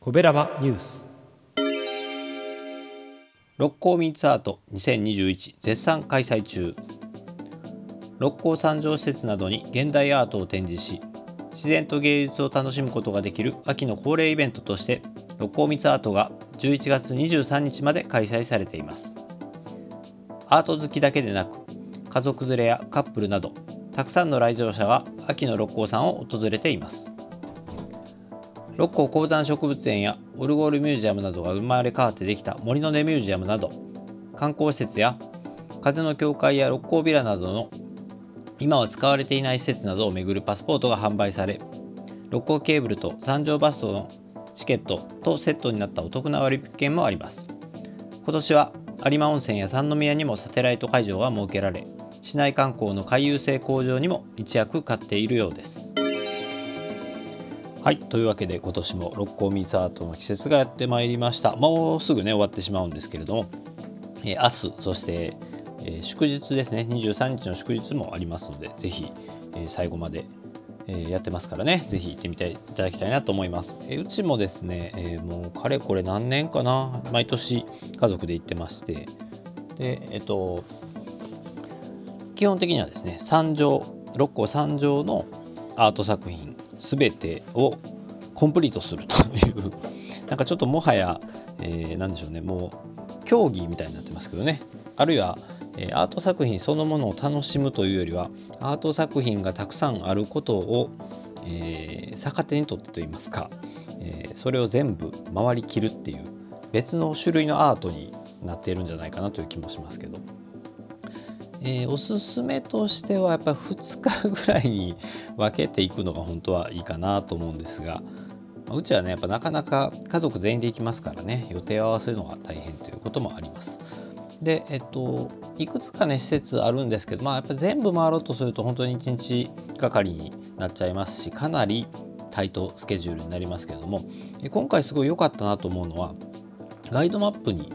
コベラバニュース。六甲ミーツアート2021絶賛開催中。六甲山上施設などに現代アートを展示し自然と芸術を楽しむことができる秋の恒例イベントとして六甲ミツアートが11月23日まで開催されています。アート好きだけでなく家族連れやカップルなどたくさんの来場者が秋の六甲山を訪れています。六甲鉱山植物園やオルゴールミュージアムなどが生まれ変わってできた森の根ミュージアムなど観光施設や風の教会や六甲ビラなどの今は使われていない施設などを巡るパスポートが販売され六甲ケーブルと三条バストのチケットとセットになったお得な割引券もあります。今年は有馬温泉や三宮にもサテライト会場が設けられ市内観光の回遊性向上にも一役買っているようです。はいというわけで今年も六甲ミーツアートの季節がやってまいりました。もうすぐね終わってしまうんですけれども、えー、明日そして、えー、祝日ですね。23日の祝日もありますので是非、えー、最後までえやってますからね、是非行ってみていただきたいなと思います。えうちもですね、えもうかれこれ何年かな、毎年家族で行ってまして、で、えっと、基本的にはですね、三条、六甲三条のアート作品全てをコンプリートするという なんかちょっともはや、えー、何でしょうねもう競技みたいになってますけどねあるいは、えー、アート作品そのものを楽しむというよりはアート作品がたくさんあることを、えー、逆手にとってといいますか、え、それを全部回りきるっていう別の種類のアートになっているんじゃないかなという気もしますけど。えー、おすすめとしてはやっぱ2日ぐらいに分けていくのが本当はいいかなと思うんですがうちはねやっぱなかなか家族全員で行きますからね予定を合わせるのが大変ということもあります。でえっといくつかね施設あるんですけどまあやっぱ全部回ろうとすると本当に1日がかりになっちゃいますしかなりタイトスケジュールになりますけれども今回すごい良かったなと思うのはガイドマップに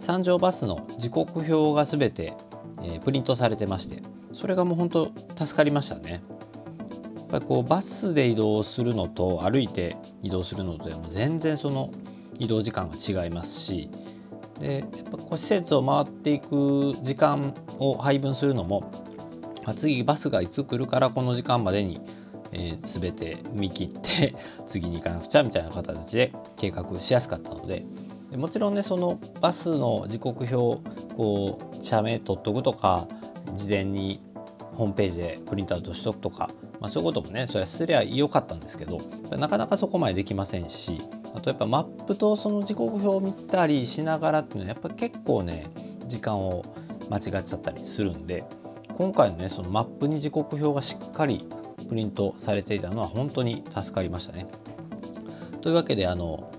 三条バスの時刻表が全てえプリントされてましてそれがもう本当助かりましたね。やっぱりこうバスで移動するのと歩いて移動するのとでも全然その移動時間が違いますしでやっぱこう施設を回っていく時間を配分するのも、次バスがいつ来るからこの時間までに、えー、全て見切って次に行かなくちゃみたいな形で計画しやすかったのででもちろんねそのバスの時刻表こう社名取っとくとか事前にホームページでプリントアウトしとくとか、まあ、そういうこともねそれはすりゃよかったんですけどなかなかそこまでできませんしあとやっぱマップとその時刻表を見たりしながらっていうのはやっぱ結構ね時間を間違っちゃったりするんで今回のねそのマップに時刻表がしっかりプリントされていたのは本当に助かりましたね。というわけであの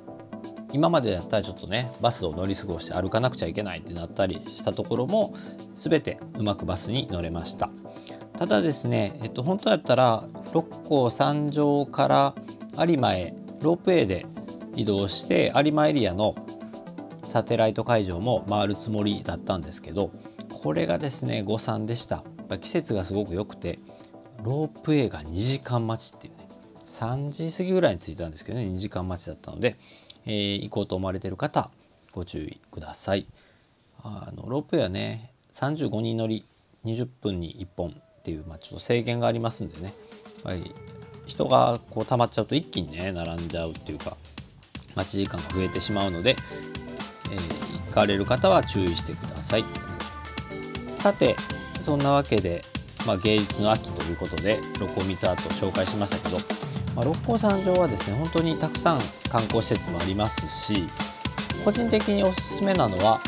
今までだったらちょっとねバスを乗り過ごして歩かなくちゃいけないってなったりしたところも全てうまくバスに乗れました。ただですね、えっと、本当だったら六甲山上から有馬へロープウェイで移動して有馬エリアのサテライト会場も回るつもりだったんですけどこれがですね誤算でした。季節がすごく良くてロープウェイが2時間待ちっていうね3時過ぎぐらいに着いたんですけどね2時間待ちだったのでえー、行こうと思われている方ご注意ください。あのロープウェイはね35人乗り20分に1本っていう、まあ、ちょっと制限がありますんでね。やっぱり人がこう溜まっちゃうと一気にね並んじゃうっていうか待ち時間が増えてしまうので、えー、行かれる方は注意してください。さてそんなわけで、まあ、芸術の秋ということでロコミツアート紹介しましたけどまあ、六甲山上はですね本当にたくさん観光施設もありますし個人的におすすめなのは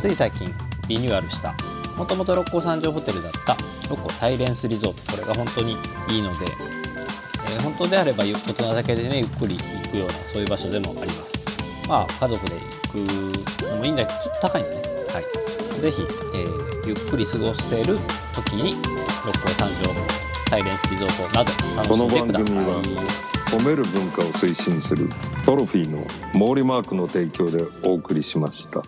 つい最近リニューアルしたもともと六甲山上ホテルだった六甲サイレンスリゾート。これが本当にいいので、えー、本当であれば大人だけでねゆっくり行くようなそういう場所でもあります。まあ家族で行くのもいいんだけどちょっと高いんでね。はい。是非、えー、ゆっくり過ごせる時に六甲山上サイレンスリゾートなどこの番組は褒める文化を推進するトロフィーの毛利マークの提供でお送りしました。